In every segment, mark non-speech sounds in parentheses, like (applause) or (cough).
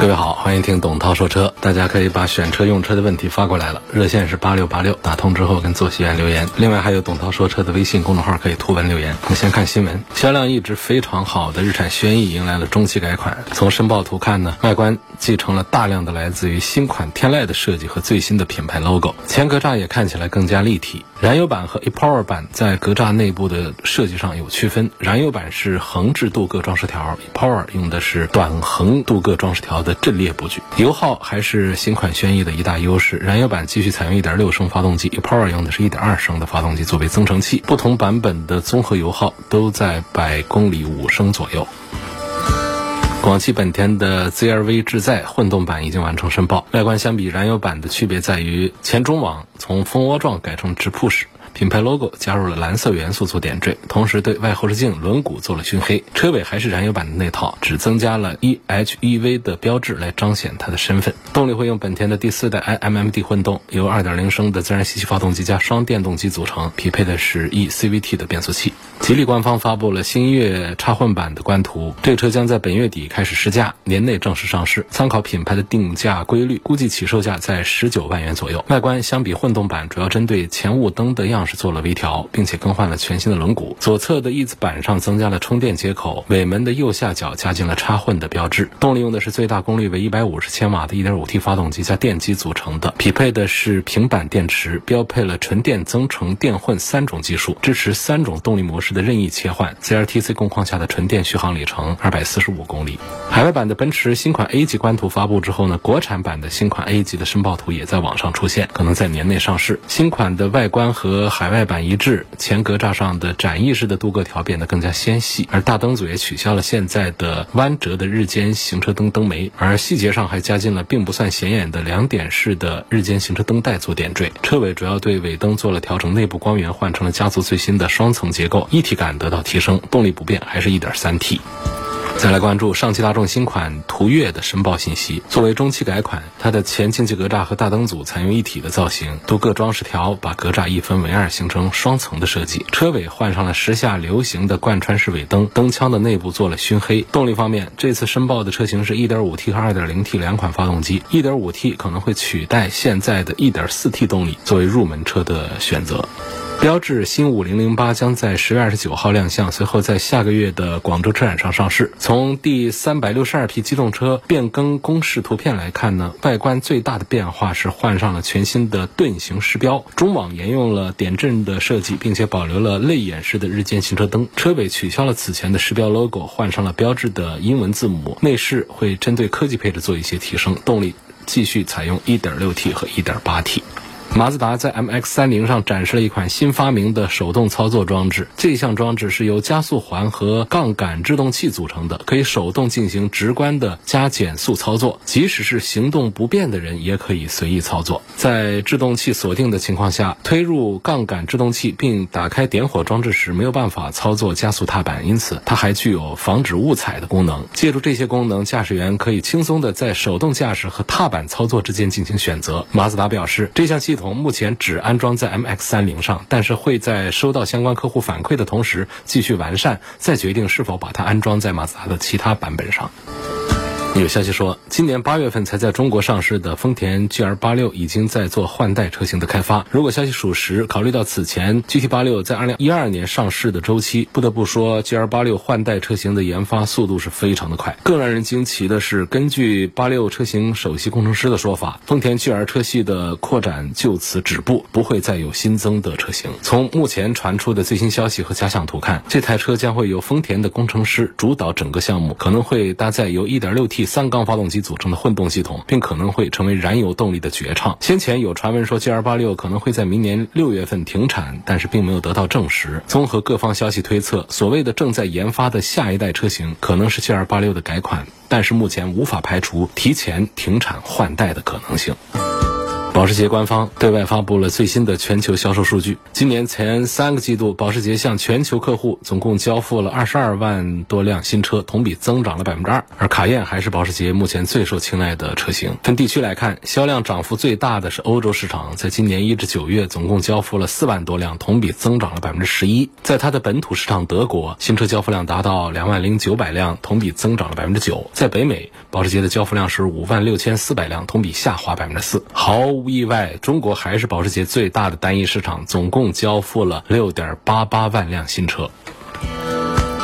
各位好，欢迎听董涛说车。大家可以把选车用车的问题发过来了，热线是八六八六，打通之后跟坐席员留言。另外还有董涛说车的微信公众号可以图文留言。我们先看新闻，销量一直非常好的日产轩逸迎来了中期改款。从申报图看呢，外观继承了大量的来自于新款天籁的设计和最新的品牌 logo，前格栅也看起来更加立体。燃油版和 ePower 版在格栅内部的设计上有区分，燃油版是横置镀铬装饰条，ePower 用的是短横镀铬装饰条的阵列布局。油耗还是新款轩逸的一大优势，燃油版继续采用1.6升发动机，ePower 用的是一点二升的发动机作为增程器，不同版本的综合油耗都在百公里五升左右。广汽本田的 ZR-V 智在混动版已经完成申报，外观相比燃油版的区别在于前中网从蜂窝状改成直瀑式。品牌 logo 加入了蓝色元素做点缀，同时对外后视镜轮毂做了熏黑。车尾还是燃油版的那套，只增加了 eHEV 的标志来彰显它的身份。动力会用本田的第四代 iMMD 混动，由2.0升的自然吸气发动机加双电动机组成，匹配的是 eCVT 的变速器。吉利官方发布了星越插混版的官图，这车将在本月底开始试驾，年内正式上市。参考品牌的定价规律，估计起售价在十九万元左右。外观相比混动版，主要针对前雾灯的样式是做了微调，并且更换了全新的轮毂。左侧的翼子板上增加了充电接口，尾门的右下角加进了插混的标志。动力用的是最大功率为一百五十千瓦的 1.5T 发动机加电机组成的，匹配的是平板电池，标配了纯电增程电混三种技术，支持三种动力模式的任意切换。CLTC 工况下的纯电续航里程二百四十五公里。海外版的奔驰新款 A 级官图发布之后呢，国产版的新款 A 级的申报图也在网上出现，可能在年内上市。新款的外观和海外版一致，前格栅上的展翼式的镀铬条变得更加纤细，而大灯组也取消了现在的弯折的日间行车灯灯眉，而细节上还加进了并不算显眼的两点式的日间行车灯带做点缀。车尾主要对尾灯做了调整，内部光源换成了家族最新的双层结构，一体感得到提升。动力不变，还是一点三 T。再来关注上汽大众新款途岳的申报信息。作为中期改款，它的前进气格栅和大灯组采用一体的造型，镀铬装饰条把格栅一分为二，形成双层的设计。车尾换上了时下流行的贯穿式尾灯，灯腔的内部做了熏黑。动力方面，这次申报的车型是 1.5T 和 2.0T 两款发动机，1.5T 可能会取代现在的 1.4T 动力，作为入门车的选择。标致新五零零八将在十月二十九号亮相，随后在下个月的广州车展上上市。从第三百六十二批机动车变更公示图片来看呢，外观最大的变化是换上了全新的盾形饰标，中网沿用了点阵的设计，并且保留了泪眼式的日间行车灯。车尾取消了此前的饰标 logo，换上了标志的英文字母。内饰会针对科技配置做一些提升，动力继续采用一点六 T 和一点八 T。马自达在 MX-30 上展示了一款新发明的手动操作装置。这项装置是由加速环和杠杆制动器组成的，可以手动进行直观的加减速操作，即使是行动不便的人也可以随意操作。在制动器锁定的情况下，推入杠杆制动器并打开点火装置时，没有办法操作加速踏板，因此它还具有防止误踩的功能。借助这些功能，驾驶员可以轻松的在手动驾驶和踏板操作之间进行选择。马自达表示，这项系统。目前只安装在 MX 三零上，但是会在收到相关客户反馈的同时继续完善，再决定是否把它安装在马自达的其他版本上。有消息说，今年八月份才在中国上市的丰田 GR86 已经在做换代车型的开发。如果消息属实，考虑到此前 GT86 在二零一二年上市的周期，不得不说 GR86 换代车型的研发速度是非常的快。更让人惊奇的是，根据八六车型首席工程师的说法，丰田 GR 车系的扩展就此止步，不会再有新增的车型。从目前传出的最新消息和假想图看，这台车将会由丰田的工程师主导整个项目，可能会搭载由 1.6T 三缸发动机组成的混动系统，并可能会成为燃油动力的绝唱。先前有传闻说 GL86 可能会在明年六月份停产，但是并没有得到证实。综合各方消息推测，所谓的正在研发的下一代车型可能是 GL86 的改款，但是目前无法排除提前停产换代的可能性。保时捷官方对外发布了最新的全球销售数据。今年前三个季度，保时捷向全球客户总共交付了二十二万多辆新车，同比增长了百分之二。而卡宴还是保时捷目前最受青睐的车型。分地区来看，销量涨幅最大的是欧洲市场，在今年一至九月总共交付了四万多辆，同比增长了百分之十一。在它的本土市场德国，新车交付量达到两万零九百辆，同比增长了百分之九。在北美，保时捷的交付量是五万六千四百辆，同比下滑百分之四。毫无意外，中国还是保时捷最大的单一市场，总共交付了六点八八万辆新车。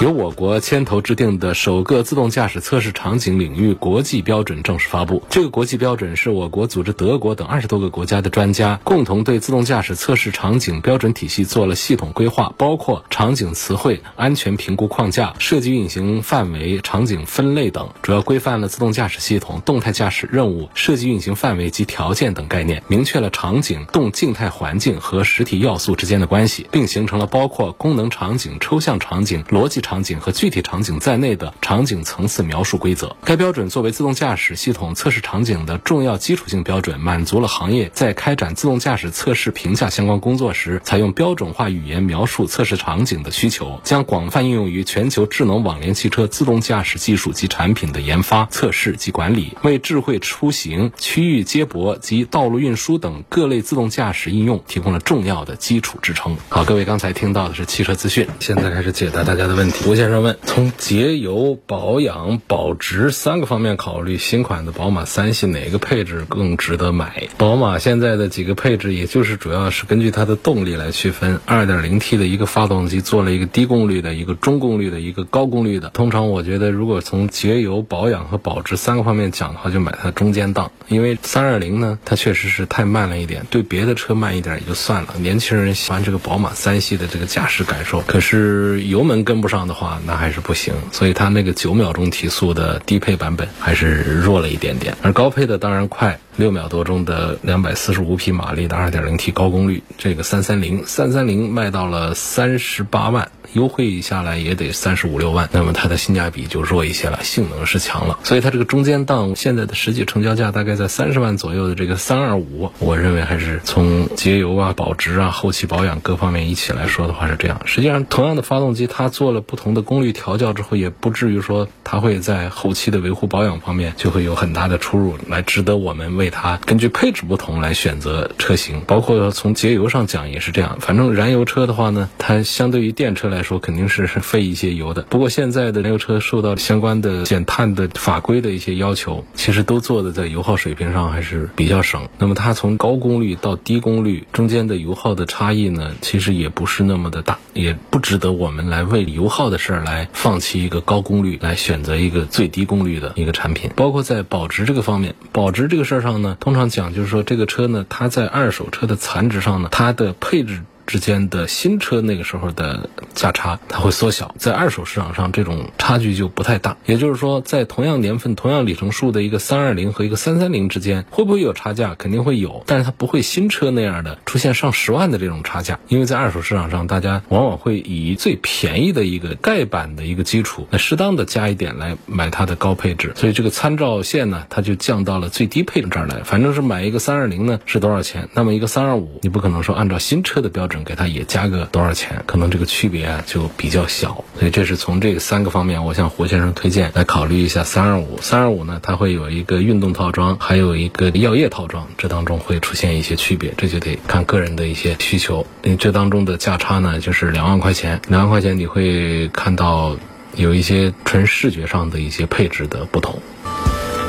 由我国牵头制定的首个自动驾驶测试场景领域国际标准正式发布。这个国际标准是我国组织德国等二十多个国家的专家共同对自动驾驶测试场景标准体系做了系统规划，包括场景词汇、安全评估框架、设计运行范围、场景分类等，主要规范了自动驾驶系统动态驾驶任务、设计运行范围及条件等概念，明确了场景动静态环境和实体要素之间的关系，并形成了包括功能场景、抽象场景、逻辑场景和具体场景在内的场景层次描述规则。该标准作为自动驾驶系统测试场景的重要基础性标准，满足了行业在开展自动驾驶测试评价相关工作时，采用标准化语言描述测试场景的需求，将广泛应用于全球智能网联汽车自动驾驶技术及产品的研发、测试及管理，为智慧出行、区域接驳及道路运输等各类自动驾驶应用提供了重要的基础支撑。好，各位刚才听到的是汽车资讯，现在开始解答大家的问题。吴先生。问：从节油、保养、保值三个方面考虑，新款的宝马三系哪个配置更值得买？宝马现在的几个配置，也就是主要是根据它的动力来区分。2.0T 的一个发动机做了一个低功率的、一个中功率的、一个高功率的。通常我觉得，如果从节油、保养和保值三个方面讲的话，就买它中间档。因为320呢，它确实是太慢了一点，对别的车慢一点也就算了。年轻人喜欢这个宝马三系的这个驾驶感受，可是油门跟不上的话，那还是不行，所以它那个九秒钟提速的低配版本还是弱了一点点，而高配的当然快，六秒多钟的两百四十五匹马力的二点零 T 高功率，这个三三零三三零卖到了三十八万。优惠下来也得三十五六万，那么它的性价比就弱一些了，性能是强了，所以它这个中间档现在的实际成交价大概在三十万左右的这个三二五，我认为还是从节油啊、保值啊、后期保养各方面一起来说的话是这样。实际上，同样的发动机，它做了不同的功率调教之后，也不至于说它会在后期的维护保养方面就会有很大的出入，来值得我们为它根据配置不同来选择车型。包括从节油上讲也是这样，反正燃油车的话呢，它相对于电车来说肯定是 (laughs) 费一些油的，不过现在的燃油车受到相关的减碳的法规的一些要求，其实都做的在油耗水平上还是比较省。那么它从高功率到低功率中间的油耗的差异呢，其实也不是那么的大，也不值得我们来为油耗的事儿来放弃一个高功率，来选择一个最低功率的一个产品。包括在保值这个方面，保值这个事儿上呢，通常讲就是说这个车呢，它在二手车的残值上呢，它的配置。之间的新车那个时候的价差，它会缩小，在二手市场上这种差距就不太大。也就是说，在同样年份、同样里程数的一个三二零和一个三三零之间，会不会有差价？肯定会有，但是它不会新车那样的出现上十万的这种差价。因为在二手市场上，大家往往会以最便宜的一个盖板的一个基础，来适当的加一点来买它的高配置。所以这个参照线呢，它就降到了最低配置这儿来。反正是买一个三二零呢是多少钱？那么一个三二五，你不可能说按照新车的标准。给它也加个多少钱，可能这个区别啊就比较小，所以这是从这三个方面，我向胡先生推荐来考虑一下三二五。三二五呢，它会有一个运动套装，还有一个药业套装，这当中会出现一些区别，这就得看个人的一些需求。因为这当中的价差呢，就是两万块钱，两万块钱你会看到有一些纯视觉上的一些配置的不同。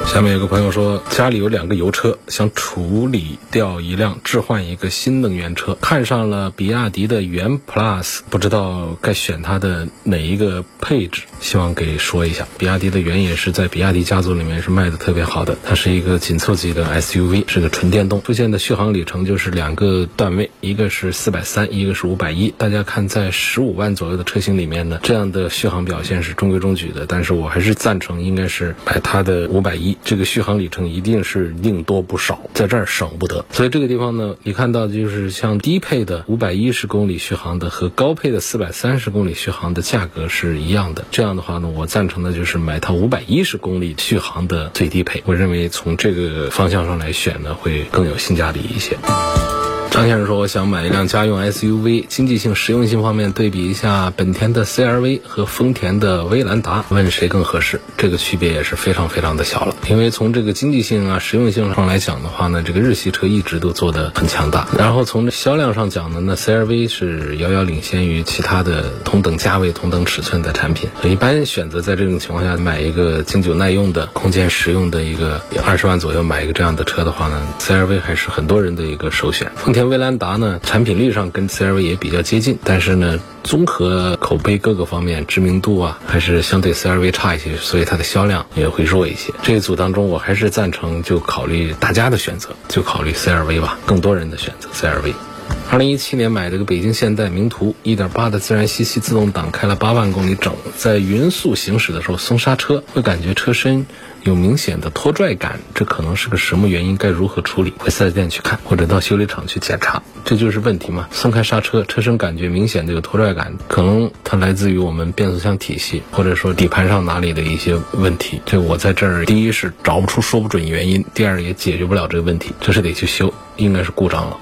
下面有个朋友说，家里有两个油车，想处理掉一辆，置换一个新能源车，看上了比亚迪的元 Plus，不知道该选它的哪一个配置，希望给说一下。比亚迪的元也是在比亚迪家族里面是卖的特别好的，它是一个紧凑级的 SUV，是个纯电动，出现的续航里程就是两个段位，一个是四百三，一个是五百一。大家看，在十五万左右的车型里面呢，这样的续航表现是中规中矩的，但是我还是赞成应该是买它的五百一。这个续航里程一定是宁多不少，在这儿省不得。所以这个地方呢，你看到就是像低配的五百一十公里续航的和高配的四百三十公里续航的价格是一样的。这样的话呢，我赞成的就是买套五百一十公里续航的最低配。我认为从这个方向上来选呢，会更有性价比一些。张先生说：“我想买一辆家用 SUV，经济性、实用性方面对比一下本田的 CR-V 和丰田的威兰达，问谁更合适？这个区别也是非常非常的小了。因为从这个经济性啊、实用性上来讲的话呢，这个日系车一直都做得很强大。然后从销量上讲呢，那 CR-V 是遥遥领先于其他的同等价位、同等尺寸的产品。一般选择在这种情况下买一个经久耐用的、空间实用的一个二十万左右买一个这样的车的话呢，CR-V 还是很多人的一个首选。丰田。威兰达呢，产品力上跟 CRV 也比较接近，但是呢，综合口碑各个方面，知名度啊，还是相对 CRV 差一些，所以它的销量也会弱一些。这一组当中，我还是赞成就考虑大家的选择，就考虑 CRV 吧，更多人的选择 CRV。二零一七年买这个北京现代名图一点八的自然吸气自动挡，开了八万公里整，在匀速行驶的时候松刹车，会感觉车身有明显的拖拽感，这可能是个什么原因？该如何处理？回四 S 店去看，或者到修理厂去检查，这就是问题嘛？松开刹车，车身感觉明显的有拖拽感，可能它来自于我们变速箱体系，或者说底盘上哪里的一些问题。这我在这儿，第一是找不出说不准原因，第二也解决不了这个问题，这是得去修，应该是故障了。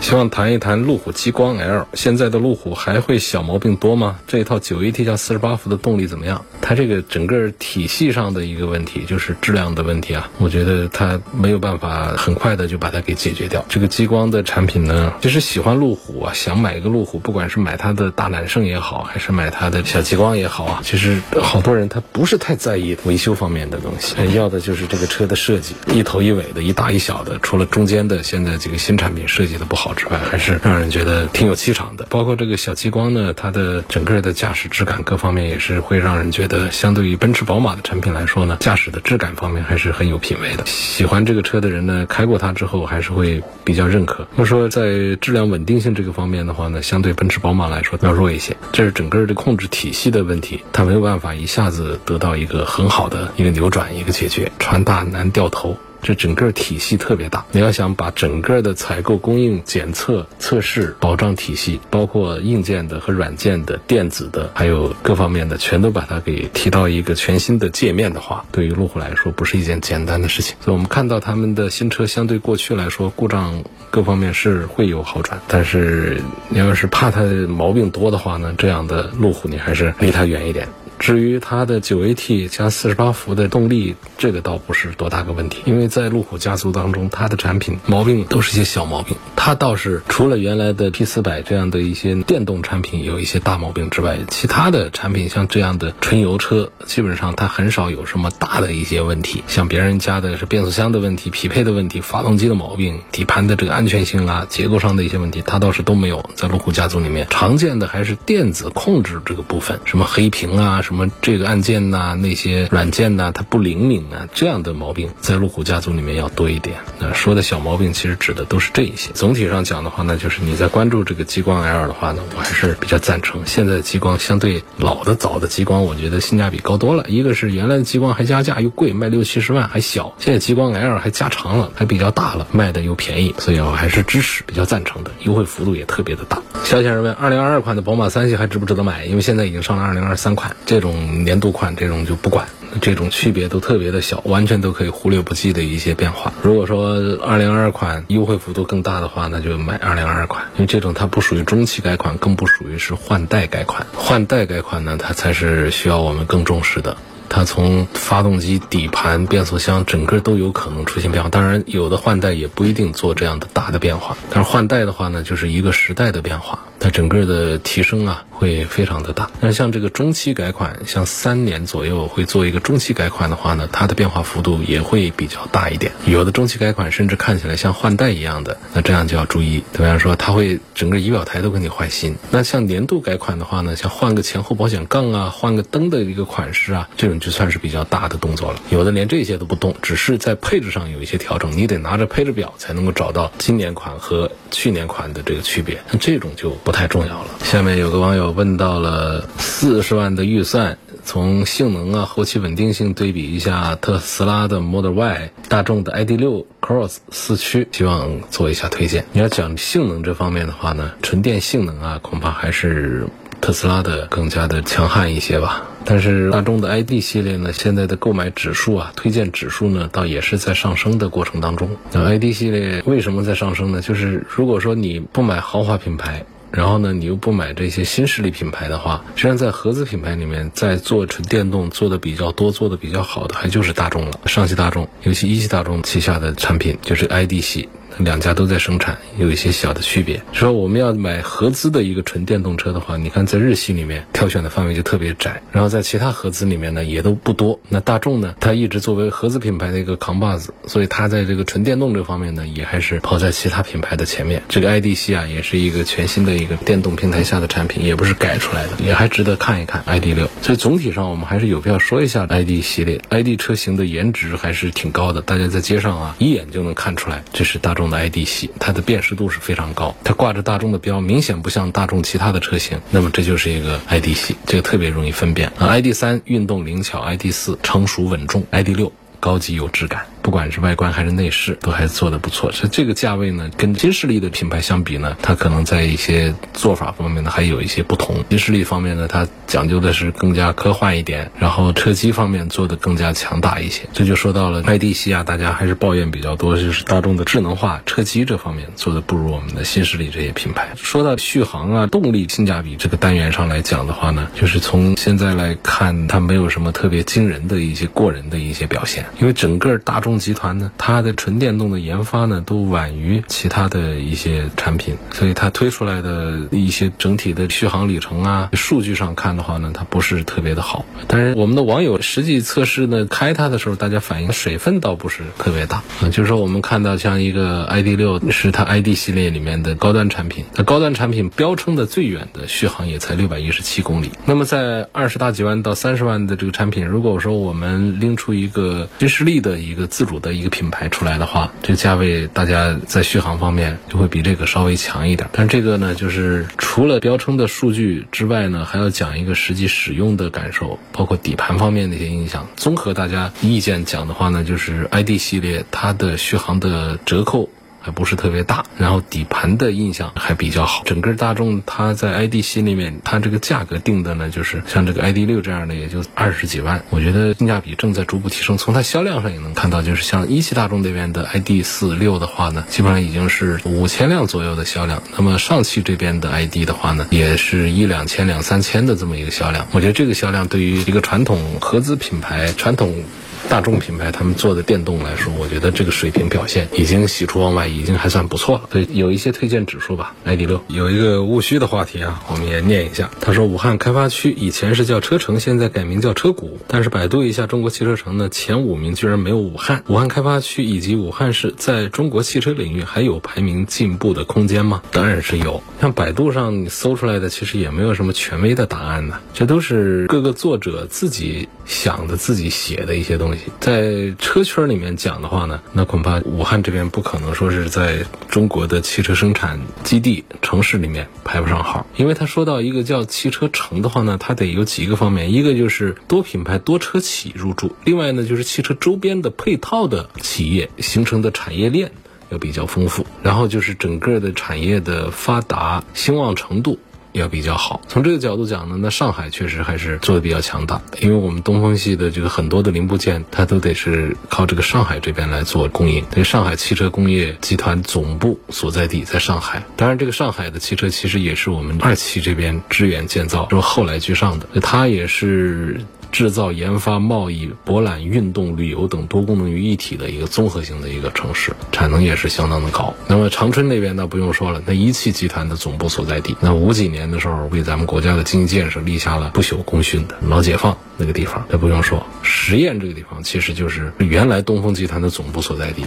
希望谈一谈路虎极光 L。现在的路虎还会小毛病多吗？这一套九 AT 加四十八伏的动力怎么样？它这个整个体系上的一个问题就是质量的问题啊，我觉得它没有办法很快的就把它给解决掉。这个极光的产品呢，其实喜欢路虎啊，想买一个路虎，不管是买它的大揽胜也好，还是买它的小极光也好啊，其实好多人他不是太在意维修方面的东西，要的就是这个车的设计，一头一尾的，一大一小的，除了中间的现在这个新产品设计的不好。之外，还是让人觉得挺有气场的。包括这个小激光呢，它的整个的驾驶质感各方面也是会让人觉得，相对于奔驰、宝马的产品来说呢，驾驶的质感方面还是很有品位的。喜欢这个车的人呢，开过它之后还是会比较认可。那么说，在质量稳定性这个方面的话呢，相对奔驰、宝马来说要弱一些。这是整个的控制体系的问题，它没有办法一下子得到一个很好的一个扭转、一个解决。船大难掉头。这整个体系特别大，你要想把整个的采购、供应、检测、测试、保障体系，包括硬件的和软件的、电子的，还有各方面的，全都把它给提到一个全新的界面的话，对于路虎来说不是一件简单的事情。所以我们看到他们的新车相对过去来说，故障各方面是会有好转，但是你要是怕它毛病多的话呢，这样的路虎你还是离它远一点。至于它的九 AT 加四十八伏的动力，这个倒不是多大个问题，因为在路虎家族当中，它的产品毛病都是一些小毛病。它倒是除了原来的 P 四百这样的一些电动产品有一些大毛病之外，其他的产品像这样的纯油车，基本上它很少有什么大的一些问题。像别人家的是变速箱的问题、匹配的问题、发动机的毛病、底盘的这个安全性啊、结构上的一些问题，它倒是都没有。在路虎家族里面，常见的还是电子控制这个部分，什么黑屏啊。什么这个按键呐，那些软件呐，它不灵敏啊，这样的毛病在路虎家族里面要多一点。那说的小毛病，其实指的都是这一些。总体上讲的话呢，就是你在关注这个激光 L 的话呢，我还是比较赞成。现在激光相对老的早的激光，我觉得性价比高多了。一个是原来的激光还加价又贵，卖六七十万还小，现在激光 L 还加长了，还比较大了，卖的又便宜，所以我还是支持，比较赞成的，优惠幅度也特别的大。肖先生问：二零二二款的宝马三系还值不值得买？因为现在已经上了二零二三款这。这种年度款，这种就不管，这种区别都特别的小，完全都可以忽略不计的一些变化。如果说二零二二款优惠幅度更大的话，那就买二零二二款，因为这种它不属于中期改款，更不属于是换代改款。换代改款呢，它才是需要我们更重视的。它从发动机、底盘、变速箱，整个都有可能出现变化。当然，有的换代也不一定做这样的大的变化。但是换代的话呢，就是一个时代的变化。它整个的提升啊会非常的大。那像这个中期改款，像三年左右会做一个中期改款的话呢，它的变化幅度也会比较大一点。有的中期改款甚至看起来像换代一样的，那这样就要注意。比方说，它会整个仪表台都给你换新。那像年度改款的话呢，像换个前后保险杠啊，换个灯的一个款式啊，这种就算是比较大的动作了。有的连这些都不动，只是在配置上有一些调整，你得拿着配置表才能够找到今年款和去年款的这个区别。那这种就不太重要了。下面有个网友问到了四十万的预算，从性能啊、后期稳定性对比一下特斯拉的 Model Y、大众的 ID.6 Cross 四驱，希望做一下推荐。你要讲性能这方面的话呢，纯电性能啊，恐怕还是特斯拉的更加的强悍一些吧。但是大众的 ID 系列呢，现在的购买指数啊，推荐指数呢，倒也是在上升的过程当中。那 ID 系列为什么在上升呢？就是如果说你不买豪华品牌。然后呢，你又不买这些新势力品牌的话，实际上在合资品牌里面，在做纯电动做的比较多、做的比较好的，还就是大众了。上汽大众，尤其一汽大众旗下的产品，就是 ID 系。两家都在生产，有一些小的区别。说我们要买合资的一个纯电动车的话，你看在日系里面挑选的范围就特别窄，然后在其他合资里面呢也都不多。那大众呢，它一直作为合资品牌的一个扛把子，所以它在这个纯电动这方面呢，也还是跑在其他品牌的前面。这个 ID 系啊，也是一个全新的一个电动平台下的产品，也不是改出来的，也还值得看一看 ID 六。所以总体上我们还是有必要说一下 ID 系列，ID 车型的颜值还是挺高的，大家在街上啊一眼就能看出来，这是大众的 ID 系，它的辨识度是非常高，它挂着大众的标，明显不像大众其他的车型，那么这就是一个 ID 系，这个特别容易分辨啊。ID 三运动灵巧，ID 四成熟稳重，ID 六高级有质感。不管是外观还是内饰，都还做得不错。所以这个价位呢，跟新势力的品牌相比呢，它可能在一些做法方面呢，还有一些不同。新势力方面呢，它讲究的是更加科幻一点，然后车机方面做的更加强大一些。这就说到了麦迪西亚，大家还是抱怨比较多，就是大众的智能化车机这方面做的不如我们的新势力这些品牌。说到续航啊、动力性价比这个单元上来讲的话呢，就是从现在来看，它没有什么特别惊人的一些过人的一些表现，因为整个大众。集团呢，它的纯电动的研发呢，都晚于其他的一些产品，所以它推出来的一些整体的续航里程啊，数据上看的话呢，它不是特别的好。但是我们的网友实际测试呢，开它的时候，大家反映水分倒不是特别大啊。就是说，我们看到像一个 ID 六是它 ID 系列里面的高端产品，那高端产品标称的最远的续航也才六百一十七公里。那么在二十大几万到三十万的这个产品，如果说我们拎出一个新势力的一个自主的一个品牌出来的话，这价位大家在续航方面就会比这个稍微强一点。但这个呢，就是除了标称的数据之外呢，还要讲一个实际使用的感受，包括底盘方面的一些影响。综合大家意见讲的话呢，就是 ID 系列它的续航的折扣。还不是特别大，然后底盘的印象还比较好。整个大众它在 ID 系里面，它这个价格定的呢，就是像这个 ID 六这样的，也就二十几万。我觉得性价比正在逐步提升。从它销量上也能看到，就是像一汽大众那边的 ID 四六的话呢，基本上已经是五千辆左右的销量。那么上汽这边的 ID 的话呢，也是一两千、两三千的这么一个销量。我觉得这个销量对于一个传统合资品牌、传统。大众品牌他们做的电动来说，我觉得这个水平表现已经喜出望外，已经还算不错了。所以有一些推荐指数吧。ID 六有一个务虚的话题啊，我们也念一下。他说，武汉开发区以前是叫车城，现在改名叫车谷。但是百度一下中国汽车城呢，前五名居然没有武汉。武汉开发区以及武汉市在中国汽车领域还有排名进步的空间吗？当然是有。像百度上搜出来的，其实也没有什么权威的答案呢，这都是各个作者自己想的、自己写的一些东西。在车圈里面讲的话呢，那恐怕武汉这边不可能说是在中国的汽车生产基地城市里面排不上号，因为他说到一个叫汽车城的话呢，它得有几个方面，一个就是多品牌多车企入驻，另外呢就是汽车周边的配套的企业形成的产业链要比较丰富，然后就是整个的产业的发达兴旺程度。要比较好。从这个角度讲呢，那上海确实还是做的比较强大，因为我们东风系的这个很多的零部件，它都得是靠这个上海这边来做供应。对，上海汽车工业集团总部所在地在上海。当然，这个上海的汽车其实也是我们二期这边支援建造，是后来居上的。它也是。制造、研发、贸易、博览、运动、旅游等多功能于一体的一个综合性的一个城市，产能也是相当的高。那么长春那边呢，不用说了，那一汽集团的总部所在地，那五几年的时候为咱们国家的经济建设立下了不朽功勋的老解放那个地方，那不用说，十堰这个地方其实就是原来东风集团的总部所在地。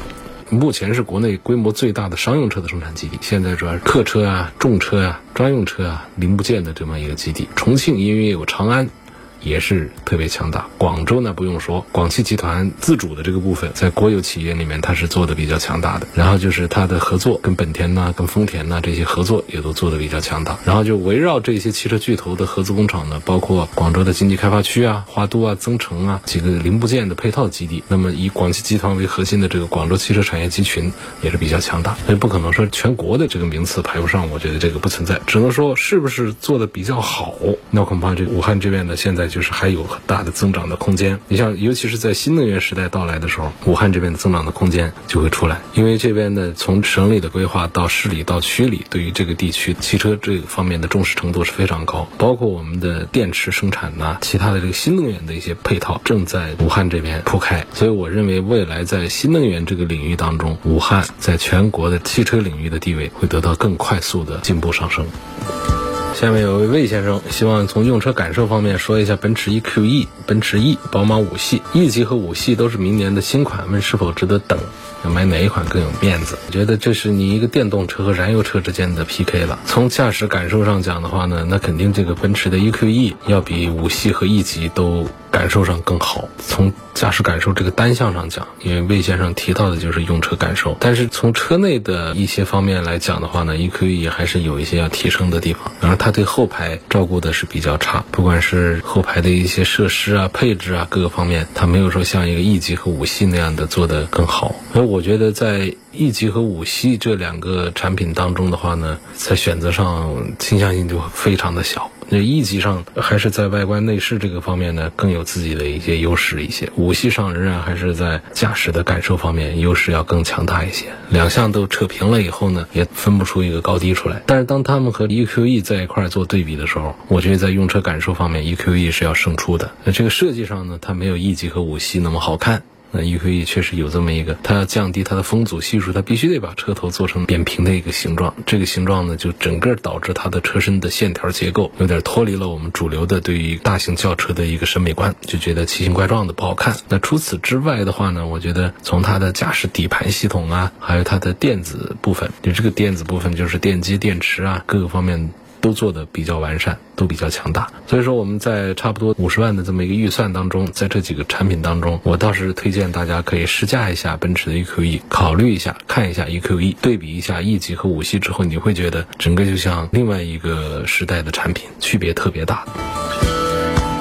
目前是国内规模最大的商用车的生产基地，现在主要是客车啊、重车啊、专用车啊、零部件的这么一个基地。重庆因为有长安。也是特别强大。广州呢不用说，广汽集团自主的这个部分，在国有企业里面它是做的比较强大的。然后就是它的合作，跟本田呐、跟丰田呐这些合作也都做的比较强大。然后就围绕这些汽车巨头的合资工厂呢，包括广州的经济开发区啊、花都啊、增城啊几个零部件的配套基地。那么以广汽集团为核心的这个广州汽车产业集群也是比较强大。所以不可能说全国的这个名次排不上，我觉得这个不存在。只能说是不是做的比较好，那恐怕这武汉这边呢现在。就是还有很大的增长的空间。你像，尤其是在新能源时代到来的时候，武汉这边的增长的空间就会出来。因为这边呢，从省里的规划到市里到区里，对于这个地区汽车这个方面的重视程度是非常高。包括我们的电池生产呐，其他的这个新能源的一些配套正在武汉这边铺开。所以，我认为未来在新能源这个领域当中，武汉在全国的汽车领域的地位会得到更快速的进步上升。下面有位魏先生希望从用车感受方面说一下奔驰 EQE、奔驰 E、宝马五系、E 级和五系都是明年的新款，问是否值得等？要买哪一款更有面子？我觉得这是你一个电动车和燃油车之间的 PK 了。从驾驶感受上讲的话呢，那肯定这个奔驰的 EQE 要比五系和 E 级都。感受上更好。从驾驶感受这个单项上讲，因为魏先生提到的就是用车感受，但是从车内的一些方面来讲的话呢，EQE 还是有一些要提升的地方。然后它对后排照顾的是比较差，不管是后排的一些设施啊、配置啊各个方面，它没有说像一个 E 级和五系那样的做得更好。所以我觉得在 E 级和五系这两个产品当中的话呢，在选择上倾向性就非常的小。那 E 级上还是在外观内饰这个方面呢，更有自己的一些优势一些。五系上仍然还是在驾驶的感受方面优势要更强大一些。两项都扯平了以后呢，也分不出一个高低出来。但是当他们和 EQE 在一块做对比的时候，我觉得在用车感受方面，EQE 是要胜出的。那这个设计上呢，它没有 E 级和五系那么好看。那 EQE 确实有这么一个，它要降低它的风阻系数，它必须得把车头做成扁平的一个形状。这个形状呢，就整个导致它的车身的线条结构有点脱离了我们主流的对于大型轿车的一个审美观，就觉得奇形怪状的不好看。那除此之外的话呢，我觉得从它的驾驶底盘系统啊，还有它的电子部分，就这个电子部分就是电机、电池啊各个方面。都做的比较完善，都比较强大，所以说我们在差不多五十万的这么一个预算当中，在这几个产品当中，我倒是推荐大家可以试驾一下奔驰的 EQE，考虑一下看一下 EQE，对比一下 E 级和五系之后，你会觉得整个就像另外一个时代的产品，区别特别大。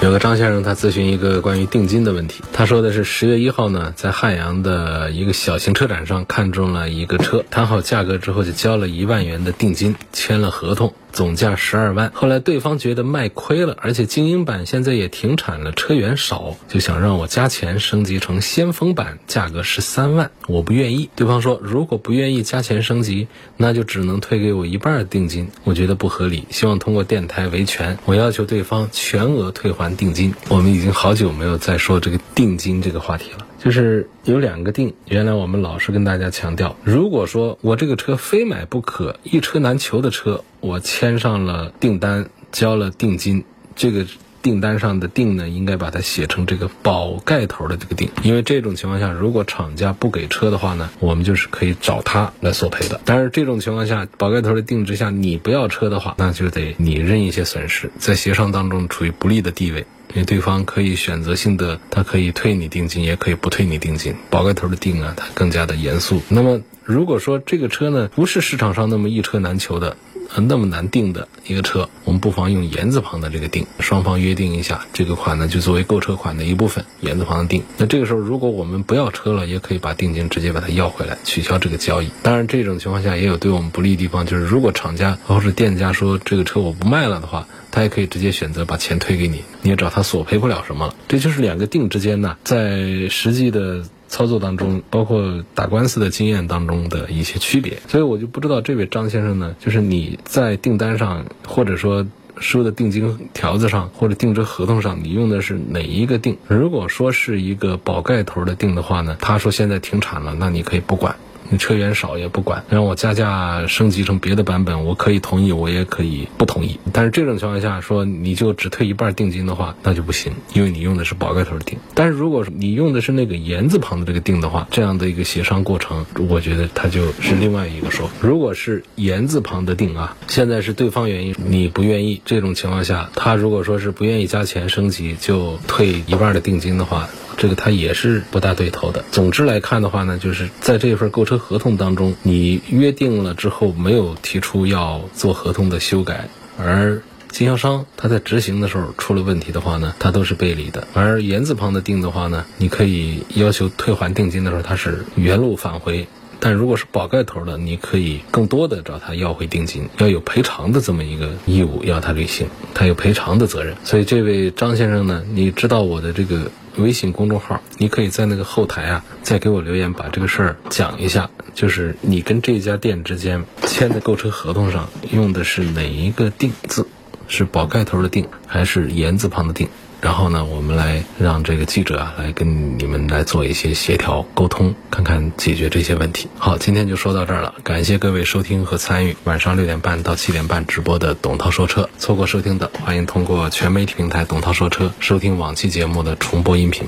有个张先生，他咨询一个关于定金的问题。他说的是十月一号呢，在汉阳的一个小型车展上看中了一个车，谈好价格之后就交了一万元的定金，签了合同。总价十二万，后来对方觉得卖亏了，而且精英版现在也停产了，车源少，就想让我加钱升级成先锋版，价格十三万，我不愿意。对方说如果不愿意加钱升级，那就只能退给我一半定金，我觉得不合理，希望通过电台维权。我要求对方全额退还定金。我们已经好久没有再说这个定金这个话题了。就是有两个定，原来我们老是跟大家强调，如果说我这个车非买不可，一车难求的车，我签上了订单，交了定金，这个订单上的定呢，应该把它写成这个宝盖头的这个定，因为这种情况下，如果厂家不给车的话呢，我们就是可以找他来索赔的。但是这种情况下，宝盖头的定之下，你不要车的话，那就得你认一些损失，在协商当中处于不利的地位。因为对方可以选择性的，他可以退你定金，也可以不退你定金。宝盖头的定啊，它更加的严肃。那么，如果说这个车呢，不是市场上那么一车难求的。那么难定的一个车，我们不妨用言字旁的这个定，双方约定一下，这个款呢就作为购车款的一部分，言字旁的定。那这个时候，如果我们不要车了，也可以把定金直接把它要回来，取消这个交易。当然，这种情况下也有对我们不利的地方，就是如果厂家或者店家说这个车我不卖了的话，他也可以直接选择把钱退给你，你也找他索赔不了什么了。这就是两个定之间呢，在实际的。操作当中，包括打官司的经验当中的一些区别，所以我就不知道这位张先生呢，就是你在订单上或者说收的定金条子上或者订车合同上，你用的是哪一个定？如果说是一个宝盖头的定的话呢，他说现在停产了，那你可以不管。你车源少也不管，让我加价升级成别的版本，我可以同意，我也可以不同意。但是这种情况下说你就只退一半定金的话，那就不行，因为你用的是宝盖头的定。但是如果你用的是那个言字旁的这个定的话，这样的一个协商过程，我觉得它就是另外一个说。如果是言字旁的定啊，现在是对方原因你不愿意，这种情况下，他如果说是不愿意加钱升级，就退一半的定金的话。这个它也是不大对头的。总之来看的话呢，就是在这份购车合同当中，你约定了之后没有提出要做合同的修改，而经销商他在执行的时候出了问题的话呢，他都是背离的。而言字旁的定的话呢，你可以要求退还定金的时候，他是原路返回。但如果是宝盖头的，你可以更多的找他要回定金，要有赔偿的这么一个义务要他履行，他有赔偿的责任。所以这位张先生呢，你知道我的这个微信公众号，你可以在那个后台啊，再给我留言，把这个事儿讲一下，就是你跟这家店之间签的购车合同上用的是哪一个定字，是宝盖头的定还是言字旁的定？然后呢，我们来让这个记者啊来跟你们来做一些协调沟通，看看解决这些问题。好，今天就说到这儿了，感谢各位收听和参与晚上六点半到七点半直播的董涛说车。错过收听的，欢迎通过全媒体平台董涛说车收听往期节目的重播音频。